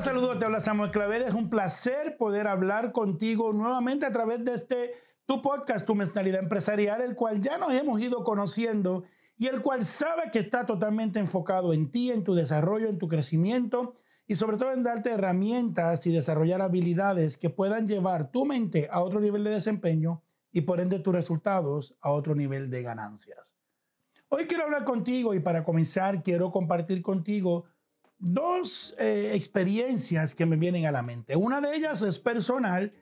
Saludos, te habla Samuel Clavel. Es un placer poder hablar contigo nuevamente a través de este tu podcast, Tu Mentalidad Empresarial, el cual ya nos hemos ido conociendo y el cual sabe que está totalmente enfocado en ti, en tu desarrollo, en tu crecimiento y sobre todo en darte herramientas y desarrollar habilidades que puedan llevar tu mente a otro nivel de desempeño y por ende tus resultados a otro nivel de ganancias. Hoy quiero hablar contigo y para comenzar quiero compartir contigo dos eh, experiencias que me vienen a la mente. Una de ellas es personal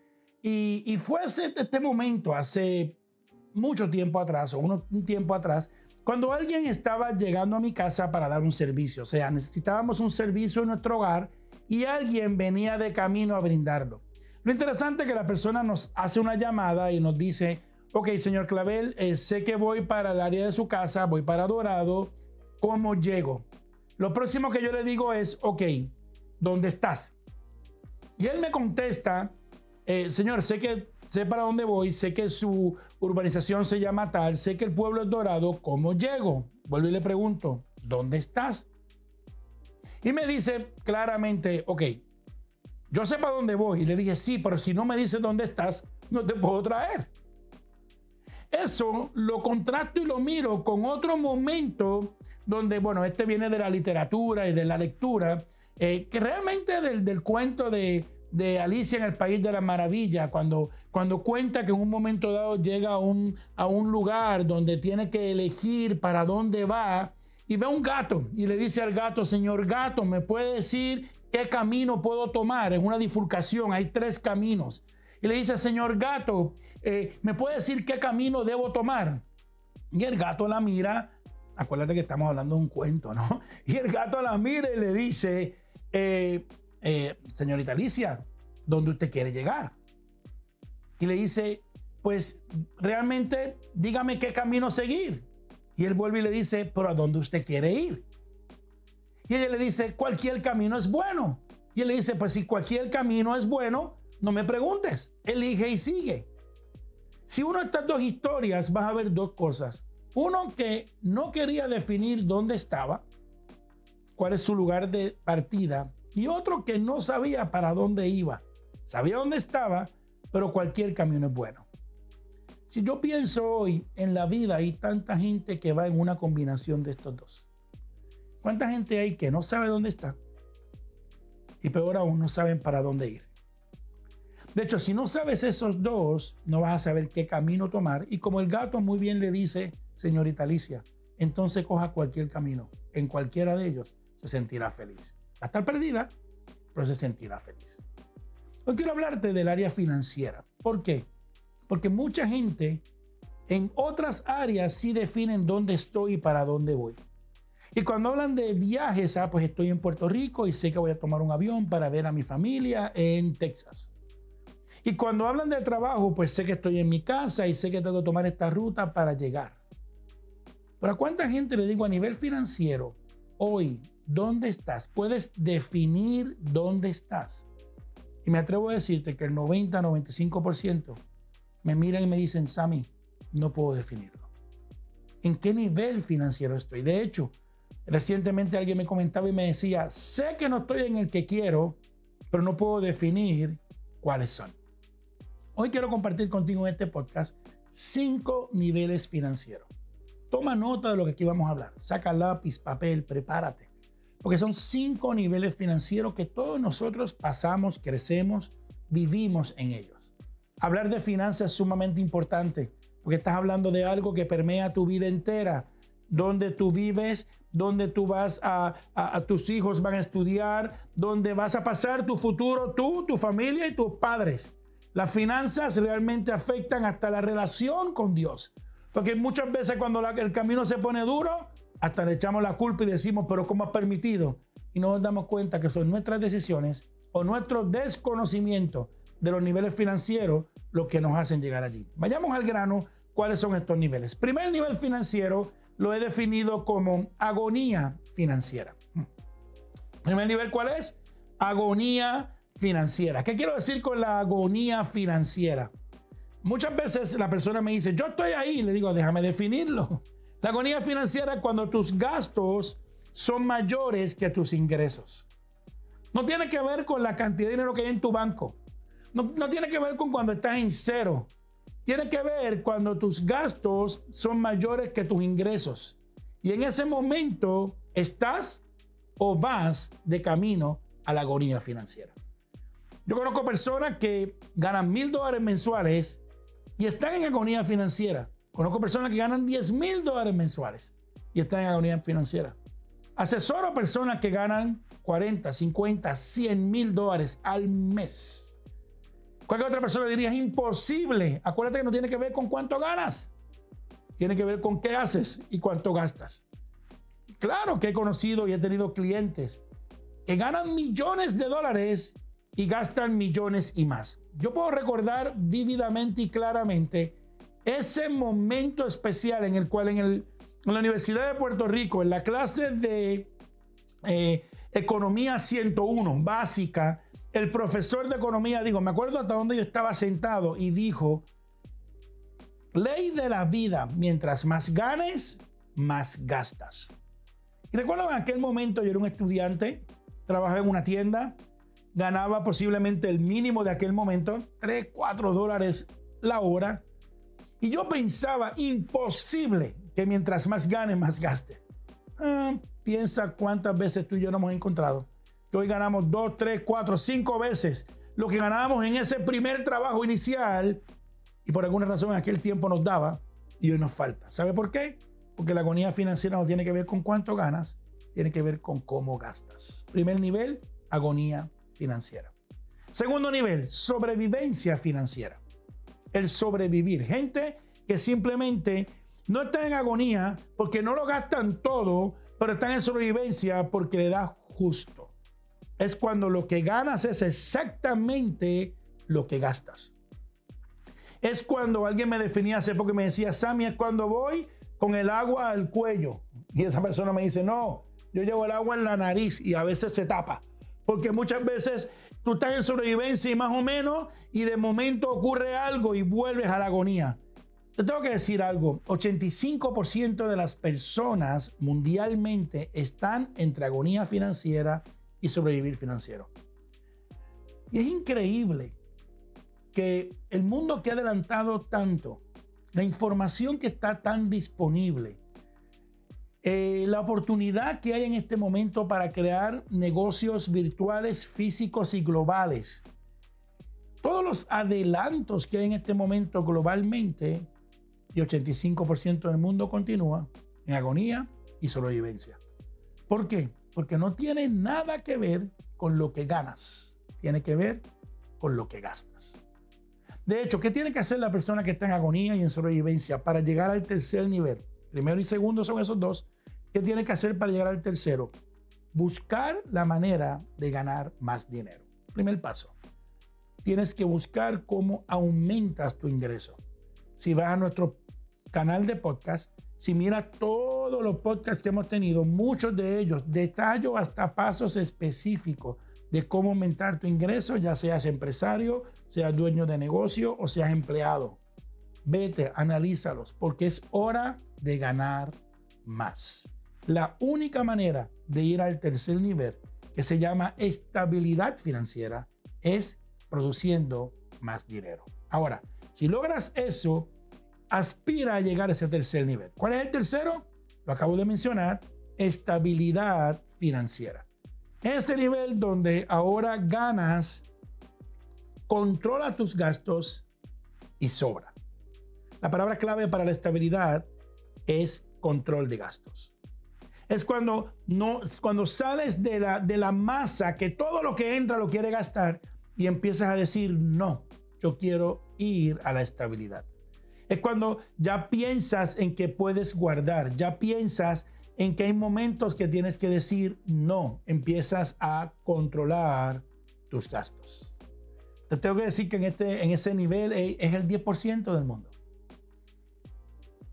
y, fue este, este, momento hace mucho tiempo atrás o un tiempo atrás cuando alguien estaba llegando a mi casa para dar un servicio. O sea, necesitábamos un servicio en nuestro hogar y alguien venía de camino a brindarlo. Lo interesante es que la persona nos hace una llamada y nos dice, ok, señor Clavel, eh, sé que voy para el área de su casa, voy para Dorado, ¿cómo llego? Lo próximo que yo le digo es, ok, ¿dónde estás? Y él me contesta, eh, señor, sé que sé para dónde voy, sé que su urbanización se llama tal, sé que el pueblo es dorado, ¿cómo llego? Vuelvo y le pregunto, ¿dónde estás? Y me dice claramente, ok, yo sé para dónde voy. Y le dije, sí, pero si no me dices dónde estás, no te puedo traer. Eso lo contrasto y lo miro con otro momento donde, bueno, este viene de la literatura y de la lectura, eh, que realmente del, cuento de, de, Alicia en el País de la Maravilla, cuando, cuando cuenta que en un momento dado llega a un, a un lugar donde tiene que elegir para dónde va y ve un gato y le dice al gato, señor gato, ¿me puede decir qué camino puedo tomar? En una difurcación hay tres caminos y le dice, señor gato, eh, ¿me puede decir qué camino debo tomar? Y el gato la mira, acuérdate que estamos hablando de un cuento, ¿no? Y el gato la mira y le dice, eh, eh, señorita Alicia, ¿dónde usted quiere llegar? Y le dice, pues realmente dígame qué camino seguir. Y él vuelve y le dice, pero ¿a dónde usted quiere ir? Y ella le dice, cualquier camino es bueno. Y él le dice, pues si cualquier camino es bueno, no me preguntes, elige y sigue. Si uno de estas dos historias, vas a ver dos cosas. Uno que no quería definir dónde estaba, cuál es su lugar de partida, y otro que no sabía para dónde iba. Sabía dónde estaba, pero cualquier camino es bueno. Si yo pienso hoy en la vida, hay tanta gente que va en una combinación de estos dos. ¿Cuánta gente hay que no sabe dónde está? Y peor aún, no saben para dónde ir. De hecho, si no sabes esos dos, no vas a saber qué camino tomar. Y como el gato muy bien le dice, señorita Alicia, entonces coja cualquier camino. En cualquiera de ellos se sentirá feliz. Va a estar perdida, pero se sentirá feliz. Hoy quiero hablarte del área financiera. ¿Por qué? Porque mucha gente en otras áreas sí definen dónde estoy y para dónde voy. Y cuando hablan de viajes, ah, pues estoy en Puerto Rico y sé que voy a tomar un avión para ver a mi familia en Texas. Y cuando hablan de trabajo, pues sé que estoy en mi casa y sé que tengo que tomar esta ruta para llegar. Pero ¿a cuánta gente le digo a nivel financiero, hoy, ¿dónde estás? Puedes definir dónde estás. Y me atrevo a decirte que el 90-95% me miran y me dicen, Sammy, no puedo definirlo. ¿En qué nivel financiero estoy? De hecho, recientemente alguien me comentaba y me decía, sé que no estoy en el que quiero, pero no puedo definir cuáles son. Hoy quiero compartir contigo en este podcast cinco niveles financieros. Toma nota de lo que aquí vamos a hablar. Saca lápiz, papel, prepárate. Porque son cinco niveles financieros que todos nosotros pasamos, crecemos, vivimos en ellos. Hablar de finanzas es sumamente importante porque estás hablando de algo que permea tu vida entera, donde tú vives, donde tú vas a, a, tus hijos van a estudiar, donde vas a pasar tu futuro, tú, tu familia y tus padres. Las finanzas realmente afectan hasta la relación con Dios. Porque muchas veces cuando el camino se pone duro, hasta le echamos la culpa y decimos, pero ¿cómo has permitido? Y no nos damos cuenta que son nuestras decisiones o nuestro desconocimiento de los niveles financieros lo que nos hacen llegar allí. Vayamos al grano, ¿cuáles son estos niveles? Primer nivel financiero lo he definido como agonía financiera. Primer nivel, ¿cuál es? Agonía financiera. ¿Qué quiero decir con la agonía financiera? Muchas veces la persona me dice, yo estoy ahí, le digo, déjame definirlo. La agonía financiera es cuando tus gastos son mayores que tus ingresos. No tiene que ver con la cantidad de dinero que hay en tu banco. No, no tiene que ver con cuando estás en cero. Tiene que ver cuando tus gastos son mayores que tus ingresos. Y en ese momento estás o vas de camino a la agonía financiera. Yo conozco personas que ganan mil dólares mensuales y están en agonía financiera. Conozco personas que ganan 10 mil dólares mensuales y están en agonía financiera. Asesoro a personas que ganan 40, 50, 100 mil dólares al mes. Cualquier otra persona diría, es imposible. Acuérdate que no tiene que ver con cuánto ganas. Tiene que ver con qué haces y cuánto gastas. Claro que he conocido y he tenido clientes que ganan millones de dólares y gastan millones y más. Yo puedo recordar vívidamente y claramente ese momento especial en el cual en, la Universidad de Puerto Rico, en la clase de eh, Economía 101, básica, el profesor de economía dijo, me acuerdo hasta donde yo estaba sentado y dijo, ley de la vida, mientras más ganes, más gastas. Y recuerdo en aquel momento yo era un estudiante, trabajaba en una tienda, ganaba posiblemente el mínimo de aquel momento, 3, 4 dólares la hora. Y yo pensaba, imposible que mientras más gane, más gaste. Ah, piensa cuántas veces tú y yo nos hemos encontrado. Que hoy ganamos 2, 3, 4, 5 veces lo que ganábamos en ese primer trabajo inicial y por alguna razón en aquel tiempo nos daba y hoy nos falta. ¿Sabe por qué? Porque la agonía financiera no tiene que ver con cuánto ganas, tiene que ver con cómo gastas. Primer nivel, agonía financiera. Segundo nivel, sobrevivencia financiera. El sobrevivir. Gente que simplemente no está en agonía porque no lo gastan todo, pero están en sobrevivencia porque le da justo. Es cuando lo que ganas es exactamente lo que gastas. Es cuando alguien me definía hace poco y me decía, Sammy, es cuando voy con el agua al cuello. Y esa persona me dice, no, yo llevo el agua en la nariz y a veces se tapa. Porque muchas veces tú estás en sobrevivencia y más o menos, y de momento ocurre algo y vuelves a la agonía. Te tengo que decir algo, 85% de las personas mundialmente están entre agonía financiera y sobrevivir financiero. Y es increíble que el mundo que ha adelantado tanto, la información que está tan disponible, eh, la oportunidad que hay en este momento para crear negocios virtuales, físicos y globales, todos los adelantos que hay en este momento globalmente, y 85% del mundo continúa en agonía y sobrevivencia. ¿Por qué? Porque no tiene nada que ver con lo que ganas, tiene que ver con lo que gastas. De hecho, ¿qué tiene que hacer la persona que está en agonía y en sobrevivencia para llegar al tercer nivel? Primero y segundo son esos dos. ¿Qué tiene que hacer para llegar al tercero? Buscar la manera de ganar más dinero. Primer paso. Tienes que buscar cómo aumentas tu ingreso. Si vas a nuestro canal de podcast, si miras todos los podcasts que hemos tenido, muchos de ellos detallo hasta pasos específicos de cómo aumentar tu ingreso, ya seas empresario, seas dueño de negocio o seas empleado. Vete, analízalos, porque es hora de ganar más. La única manera de ir al tercer nivel, que se llama estabilidad financiera, es produciendo más dinero. Ahora, si logras eso, aspira a llegar a ese tercer nivel. ¿Cuál es el tercero? Lo acabo de mencionar, estabilidad financiera. Ese nivel donde ahora ganas, controla tus gastos y sobra. La palabra clave para la estabilidad es control de gastos. Es cuando, no, cuando sales de la, de la masa que todo lo que entra lo quiere gastar y empiezas a decir, no, yo quiero ir a la estabilidad. Es cuando ya piensas en que puedes guardar, ya piensas en que hay momentos que tienes que decir no, empiezas a controlar tus gastos. Te tengo que decir que en, este, en ese nivel es el 10% del mundo.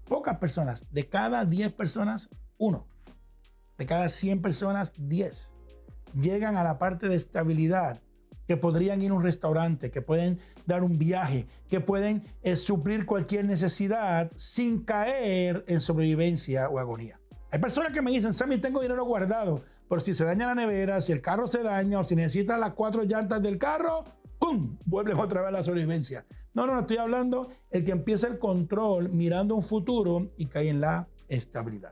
Pocas personas, de cada 10 personas, uno. De cada 100 personas, 10. Llegan a la parte de estabilidad, que podrían ir a un restaurante, que pueden dar un viaje, que pueden eh, suplir cualquier necesidad sin caer en sobrevivencia o agonía. Hay personas que me dicen, Sammy, tengo dinero guardado pero si se daña la nevera, si el carro se daña o si necesitas las cuatro llantas del carro, ¡pum! Vuelves otra vez a la sobrevivencia. No, no, no estoy hablando el que empieza el control mirando un futuro y cae en la estabilidad.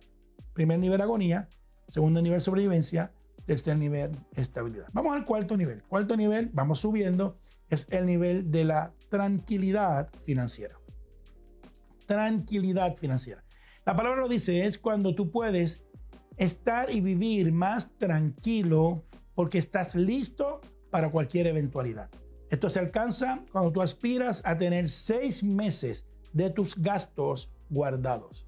Primer nivel agonía, segundo nivel sobrevivencia, tercer nivel estabilidad. Vamos al cuarto nivel. Cuarto nivel, vamos subiendo, es el nivel de la tranquilidad financiera. Tranquilidad financiera. La palabra lo dice, es cuando tú puedes estar y vivir más tranquilo porque estás listo para cualquier eventualidad. Esto se alcanza cuando tú aspiras a tener seis meses de tus gastos guardados.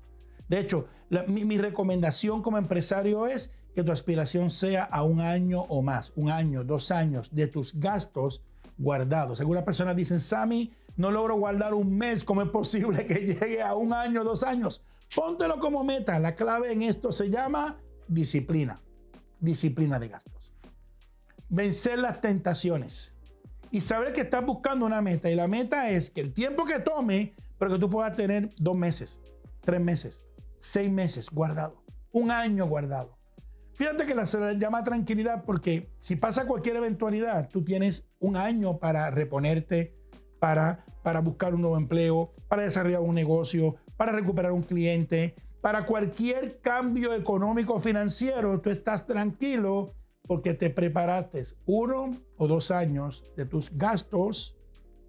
De hecho, mi, recomendación como empresario es que tu aspiración sea a un año o más, un año, dos años de tus gastos guardados. Algunas personas dicen, Sammy, no logro guardar un mes, ¿cómo es posible que llegue a un año, dos años? Póntelo como meta. La clave en esto se llama disciplina. Disciplina de gastos. Vencer las tentaciones. Y saber que estás buscando una meta. Y la meta es que el tiempo que tome, pero que tú puedas tener dos meses, tres meses, seis meses guardado, un año guardado. Fíjate que la se llama tranquilidad porque si pasa cualquier eventualidad, tú tienes un año para reponerte, para, para buscar un nuevo empleo, para desarrollar un negocio, para recuperar un cliente, para cualquier cambio económico financiero, tú estás tranquilo porque te preparaste uno o dos años de tus gastos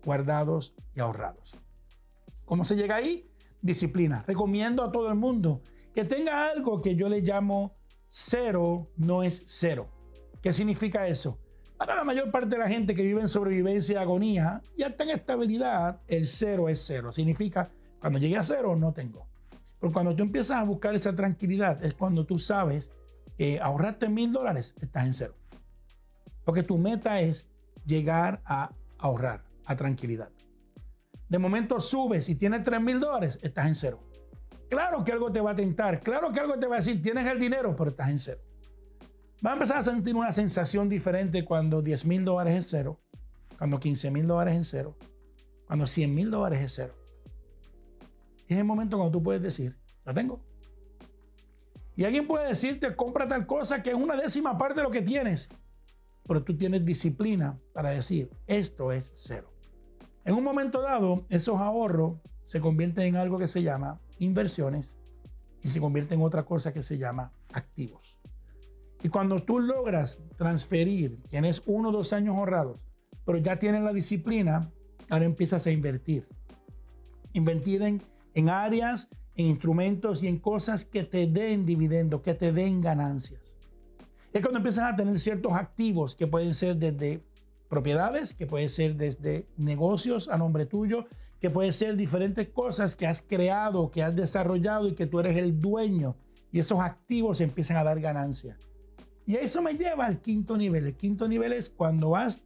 guardados y ahorrados. ¿Cómo se llega ahí? Disciplina. Recomiendo a todo el mundo que tenga algo que yo le llamo cero no es cero. ¿Qué significa eso? Para la mayor parte de la gente que vive en sobrevivencia y agonía y hasta en estabilidad, el cero es cero. Significa cuando llegué a cero, no tengo. Pero cuando tú empiezas a buscar esa tranquilidad, es cuando tú sabes que ahorraste mil dólares, estás en cero. Porque tu meta es llegar a ahorrar, a tranquilidad. De momento subes y tienes tres mil dólares, estás en cero. Claro que algo te va a tentar, claro que algo te va a decir, tienes el dinero, pero estás en cero. Va a empezar a sentir una sensación diferente cuando 10 mil dólares es cero, cuando 15 mil dólares es cero, cuando 100 mil dólares es cero. Y es el momento cuando tú puedes decir, la tengo. Y alguien puede decirte, compra tal cosa que es una décima parte de lo que tienes. Pero tú tienes disciplina para decir, esto es cero. En un momento dado, esos ahorros se convierten en algo que se llama inversiones y se convierten en otra cosa que se llama activos. Y cuando tú logras transferir, tienes uno o dos años ahorrados, pero ya tienes la disciplina, ahora empiezas a invertir. Invertir en en áreas, en instrumentos y en cosas que te den dividendo, que te den ganancias. Es cuando empiezan a tener ciertos activos que pueden ser desde propiedades, que pueden ser desde negocios a nombre tuyo, que pueden ser diferentes cosas que has creado, que has desarrollado y que tú eres el dueño. Y esos activos empiezan a dar ganancias. Y eso me lleva al quinto nivel. El quinto nivel es cuando has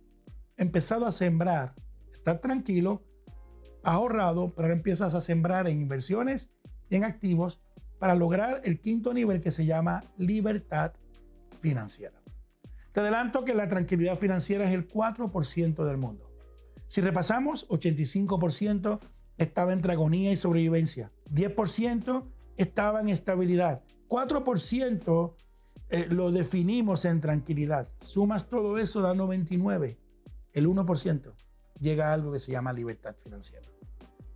empezado a sembrar, estar tranquilo, ahorrado, pero ahora empiezas a sembrar en inversiones en activos para lograr el quinto nivel que se llama libertad financiera. Te adelanto que la tranquilidad financiera es el 4% del mundo. Si repasamos, 85% estaba entre agonía y sobrevivencia, 10% estaba en estabilidad, 4% eh, lo definimos en tranquilidad. Sumas todo eso, da 99, el 1% llega a algo que se llama libertad financiera.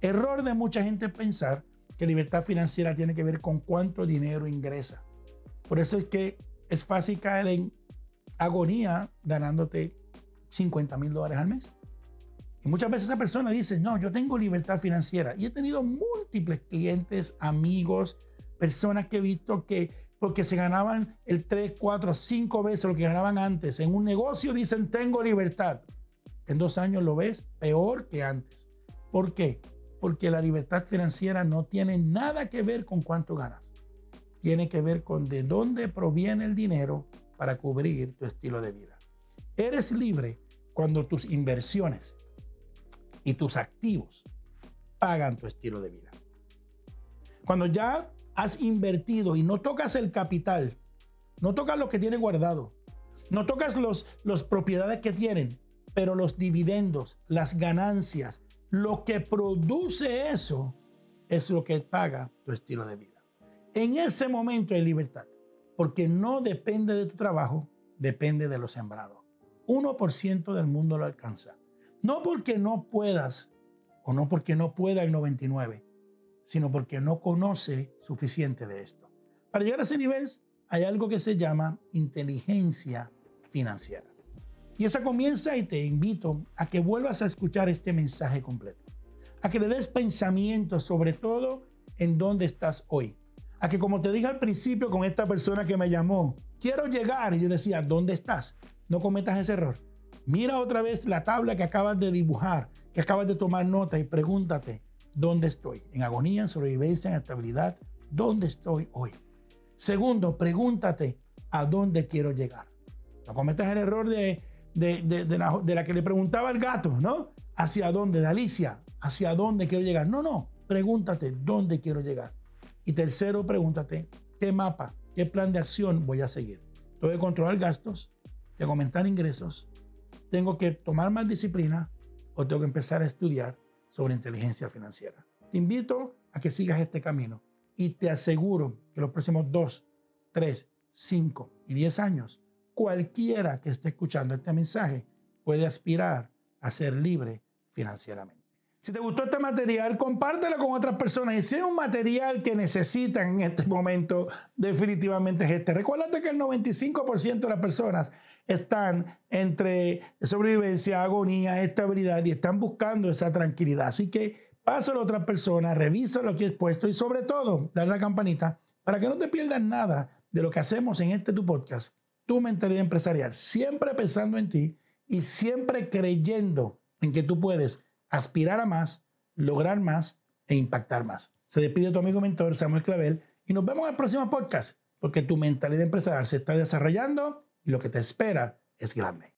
Error de mucha gente pensar que libertad financiera tiene que ver con cuánto dinero ingresa. Por eso es que es fácil caer en agonía ganándote 50 mil dólares al mes. Y muchas veces esa persona dice, no, yo tengo libertad financiera. Y he tenido múltiples clientes, amigos, personas que he visto que porque se ganaban el 3, 4, 5 veces lo que ganaban antes en un negocio, dicen, tengo libertad en dos años lo ves peor que antes. ¿Por qué? Porque la libertad financiera no tiene nada que ver con cuánto ganas. Tiene que ver con de dónde proviene el dinero para cubrir tu estilo de vida. Eres libre cuando tus inversiones y tus activos pagan tu estilo de vida. Cuando ya has invertido y no tocas el capital, no tocas lo que tiene guardado, no tocas las los propiedades que tienen, pero los dividendos, las ganancias, lo que produce eso es lo que paga tu estilo de vida. En ese momento hay libertad. porque no depende de tu trabajo, depende de lo sembrado. 1% del mundo lo alcanza. No porque no puedas o no porque no pueda el 99, sino porque no conoce suficiente de esto. Para llegar a ese nivel hay algo que se llama inteligencia financiera. Y esa comienza y te invito a que vuelvas a escuchar este mensaje completo, a que le des pensamiento sobre todo en dónde estás hoy, a que como te dije al principio con esta persona que me llamó, quiero llegar y yo decía, ¿dónde estás? No cometas ese error. Mira otra vez la tabla que acabas de dibujar, que acabas de tomar nota y pregúntate, ¿dónde estoy? En agonía, en sobrevivencia, en estabilidad, ¿dónde estoy hoy? Segundo, pregúntate, ¿a dónde quiero llegar? No cometas el error de, de, la, que le preguntaba al gato, ¿no? ¿Hacia dónde? De Alicia, ¿hacia dónde quiero llegar? No, no, pregúntate, ¿dónde quiero llegar? Y tercero, pregúntate, ¿qué mapa, qué plan de acción voy a seguir? Tengo que controlar gastos, tengo que aumentar ingresos, tengo que tomar más disciplina o tengo que empezar a estudiar sobre inteligencia financiera. Te invito a que sigas este camino y te aseguro que los próximos 2, 3, 5 y 10 años, cualquiera que esté escuchando este mensaje puede aspirar a ser libre financieramente. Si te gustó este material, compártelo con otras personas. Y si es un material que necesitan en este momento, definitivamente es este. Recuerda que el 95% de las personas están entre sobrevivencia, agonía, estabilidad y están buscando esa tranquilidad. Así que pásalo a otras personas, revisa lo que he expuesto y sobre todo, dale la campanita para que no te pierdas nada de lo que hacemos en este tu podcast, tu mentalidad empresarial. Siempre pensando en ti y siempre creyendo en que tú puedes aspirar a más, lograr más e impactar más. Se despide tu amigo mentor Samuel Clavel y nos vemos en el próximo podcast porque tu mentalidad empresarial se está desarrollando y lo que te espera es grande.